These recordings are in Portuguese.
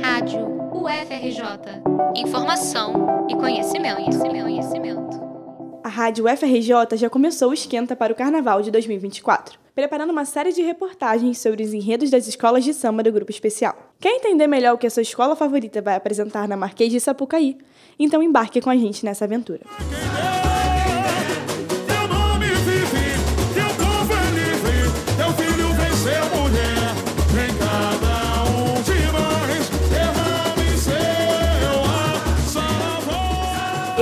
Rádio UFRJ. Informação e conhecimento, conhecimento, conhecimento. A Rádio UFRJ já começou o esquenta para o Carnaval de 2024, preparando uma série de reportagens sobre os enredos das escolas de samba do Grupo Especial. Quer entender melhor o que a sua escola favorita vai apresentar na Marquês de Sapucaí? Então embarque com a gente nessa aventura. Teu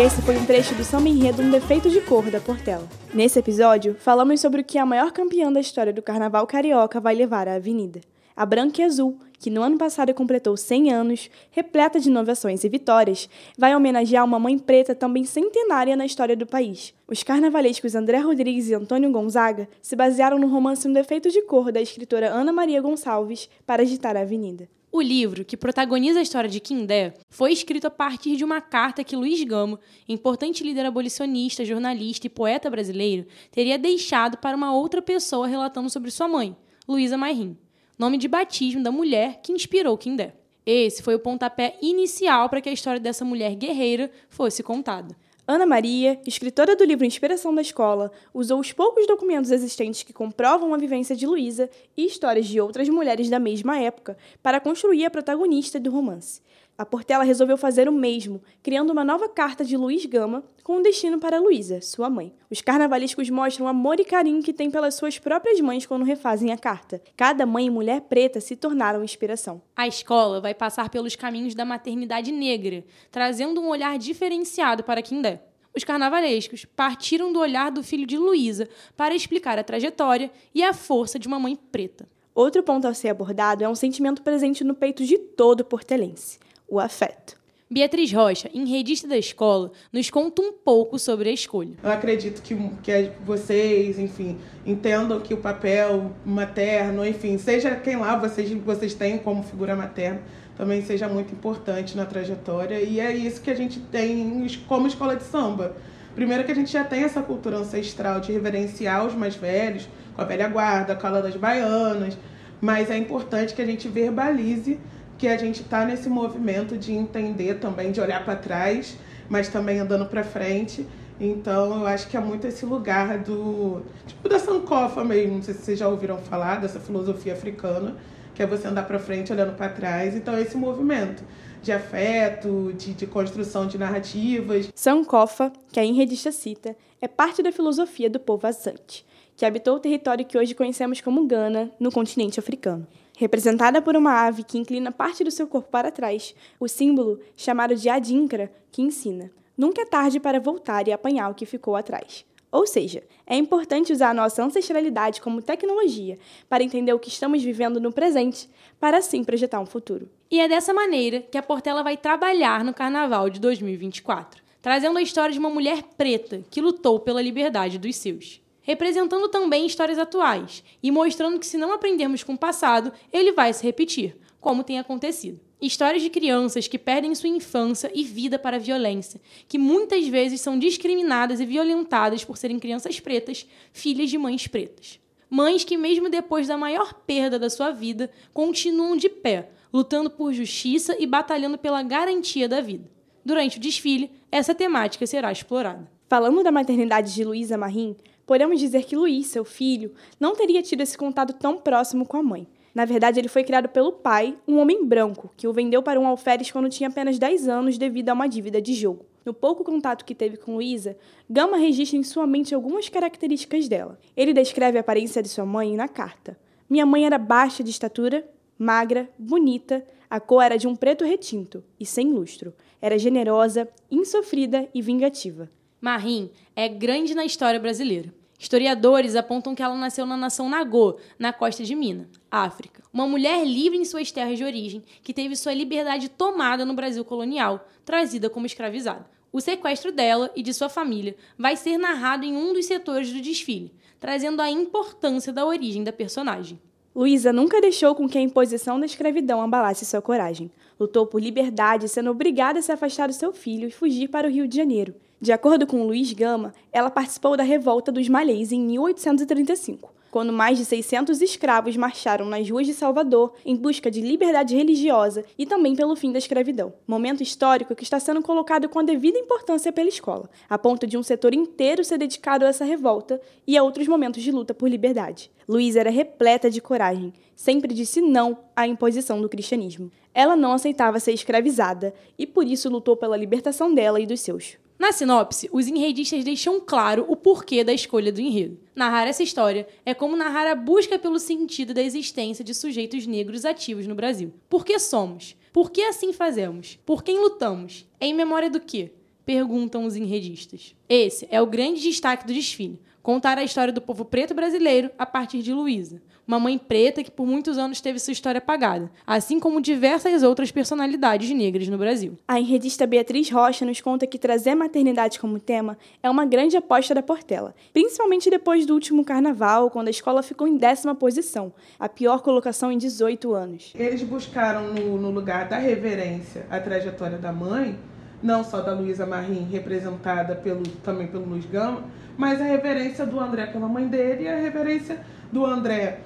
Esse foi um trecho do samba enredo Um Defeito de Cor da Portela. Nesse episódio, falamos sobre o que a maior campeã da história do carnaval carioca vai levar à avenida. A Branca e Azul, que no ano passado completou 100 anos, repleta de inovações e vitórias, vai homenagear uma mãe preta também centenária na história do país. Os carnavalescos André Rodrigues e Antônio Gonzaga se basearam no romance Um Defeito de Cor da escritora Ana Maria Gonçalves para agitar a avenida. O livro, que protagoniza a história de Quindé, foi escrito a partir de uma carta que Luiz Gamo, importante líder abolicionista, jornalista e poeta brasileiro, teria deixado para uma outra pessoa relatando sobre sua mãe, Luísa Marim, nome de batismo da mulher que inspirou Quindé. Esse foi o pontapé inicial para que a história dessa mulher guerreira fosse contada. Ana Maria, escritora do livro Inspiração da Escola, usou os poucos documentos existentes que comprovam a vivência de Luísa e histórias de outras mulheres da mesma época para construir a protagonista do romance. A Portela resolveu fazer o mesmo, criando uma nova carta de Luiz Gama com um destino para Luísa, sua mãe. Os carnavalescos mostram o amor e carinho que têm pelas suas próprias mães quando refazem a carta. Cada mãe e mulher preta se tornaram inspiração. A escola vai passar pelos caminhos da maternidade negra, trazendo um olhar diferenciado para Quindé. Os carnavalescos partiram do olhar do filho de Luísa para explicar a trajetória e a força de uma mãe preta. Outro ponto a ser abordado é um sentimento presente no peito de todo portelense: o afeto. Beatriz Rocha, enredista da escola, nos conta um pouco sobre a escolha. Eu acredito que, que vocês, enfim, entendam que o papel materno, enfim, seja quem lá vocês, vocês têm como figura materna, também seja muito importante na trajetória. E é isso que a gente tem como escola de samba. Primeiro que a gente já tem essa cultura ancestral de reverenciar os mais velhos, com a velha guarda, com a das baianas, mas é importante que a gente verbalize que a gente está nesse movimento de entender também, de olhar para trás, mas também andando para frente. Então, eu acho que é muito esse lugar do. Tipo da Sankofa mesmo, não sei se vocês já ouviram falar dessa filosofia africana, que é você andar para frente olhando para trás. Então, esse movimento de afeto, de, de construção de narrativas. Sankofa, que a enredista cita, é parte da filosofia do povo Asante, que habitou o território que hoje conhecemos como Gana, no continente africano. Representada por uma ave que inclina parte do seu corpo para trás, o símbolo, chamado de adinkra, que ensina: nunca é tarde para voltar e apanhar o que ficou atrás. Ou seja, é importante usar a nossa ancestralidade como tecnologia para entender o que estamos vivendo no presente, para assim projetar um futuro. E é dessa maneira que a Portela vai trabalhar no Carnaval de 2024, trazendo a história de uma mulher preta que lutou pela liberdade dos seus representando também histórias atuais e mostrando que se não aprendermos com o passado, ele vai se repetir, como tem acontecido. Histórias de crianças que perdem sua infância e vida para a violência, que muitas vezes são discriminadas e violentadas por serem crianças pretas, filhas de mães pretas. Mães que, mesmo depois da maior perda da sua vida, continuam de pé, lutando por justiça e batalhando pela garantia da vida. Durante o desfile, essa temática será explorada. Falando da maternidade de Luísa Marim, podemos dizer que Luiz, seu filho, não teria tido esse contato tão próximo com a mãe. Na verdade, ele foi criado pelo pai, um homem branco, que o vendeu para um alferes quando tinha apenas 10 anos devido a uma dívida de jogo. No pouco contato que teve com Luísa, Gama registra em sua mente algumas características dela. Ele descreve a aparência de sua mãe na carta. Minha mãe era baixa de estatura, magra, bonita, a cor era de um preto retinto e sem lustro. Era generosa, insofrida e vingativa. Marim é grande na história brasileira. Historiadores apontam que ela nasceu na nação Nagô, na costa de Minas, África. Uma mulher livre em suas terras de origem, que teve sua liberdade tomada no Brasil colonial, trazida como escravizada. O sequestro dela e de sua família vai ser narrado em um dos setores do desfile, trazendo a importância da origem da personagem. Luísa nunca deixou com que a imposição da escravidão abalasse sua coragem. Lutou por liberdade, sendo obrigada a se afastar do seu filho e fugir para o Rio de Janeiro. De acordo com Luiz Gama, ela participou da revolta dos Malês em 1835. Quando mais de 600 escravos marcharam nas ruas de Salvador em busca de liberdade religiosa e também pelo fim da escravidão. Momento histórico que está sendo colocado com a devida importância pela escola, a ponto de um setor inteiro ser dedicado a essa revolta e a outros momentos de luta por liberdade. Luísa era repleta de coragem, sempre disse não à imposição do cristianismo. Ela não aceitava ser escravizada e por isso lutou pela libertação dela e dos seus. Na sinopse, os enredistas deixam claro o porquê da escolha do enredo. Narrar essa história é como narrar a busca pelo sentido da existência de sujeitos negros ativos no Brasil. Por que somos? Por que assim fazemos? Por quem lutamos? Em memória do quê? Perguntam os enredistas. Esse é o grande destaque do desfile contar a história do povo preto brasileiro a partir de Luísa, uma mãe preta que por muitos anos teve sua história apagada, assim como diversas outras personalidades negras no Brasil. A enredista Beatriz Rocha nos conta que trazer a maternidade como tema é uma grande aposta da Portela, principalmente depois do último carnaval, quando a escola ficou em décima posição, a pior colocação em 18 anos. Eles buscaram no, no lugar da reverência a trajetória da mãe, não só da Luísa Marim, representada pelo, também pelo Luiz Gama, mas a reverência do André pela mãe dele e a reverência do André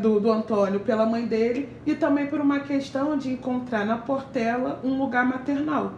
do, do Antônio pela mãe dele e também por uma questão de encontrar na Portela um lugar maternal.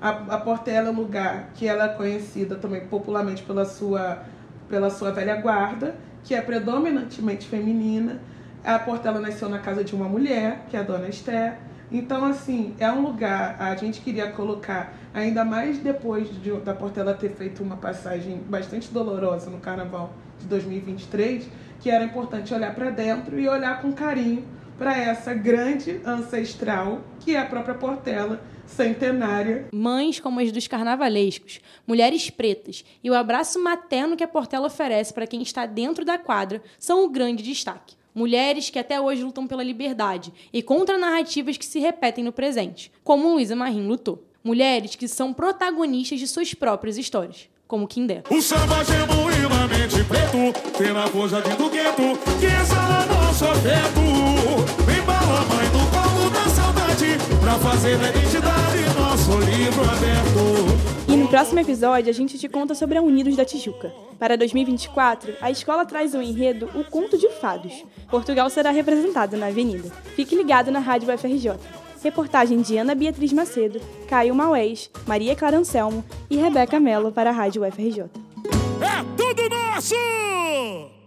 A, a Portela é um lugar que ela é conhecida também popularmente pela sua, pela sua velha guarda, que é predominantemente feminina. A Portela nasceu na casa de uma mulher, que é a Dona Esther, então, assim, é um lugar, a gente queria colocar, ainda mais depois de, da Portela ter feito uma passagem bastante dolorosa no Carnaval de 2023, que era importante olhar para dentro e olhar com carinho para essa grande ancestral que é a própria Portela centenária. Mães como as dos carnavalescos, mulheres pretas e o abraço materno que a Portela oferece para quem está dentro da quadra são o grande destaque. Mulheres que até hoje lutam pela liberdade e contra narrativas que se repetem no presente, como Luísa Marim lutou. Mulheres que são protagonistas de suas próprias histórias, como Kindé. O samba genuinamente preto, tem na força dentro que exala nosso afeto. Vem bala, mãe do colo da saudade, pra fazer da identidade nosso livro aberto. E no próximo episódio a gente te conta sobre a Unidos da Tijuca. Para 2024, a escola traz o enredo O Conto de Fados. Portugal será representado na Avenida. Fique ligado na Rádio UFRJ. Reportagem de Ana Beatriz Macedo, Caio Maués, Maria Clara Anselmo e Rebeca Mello para a Rádio UFRJ. É tudo nosso!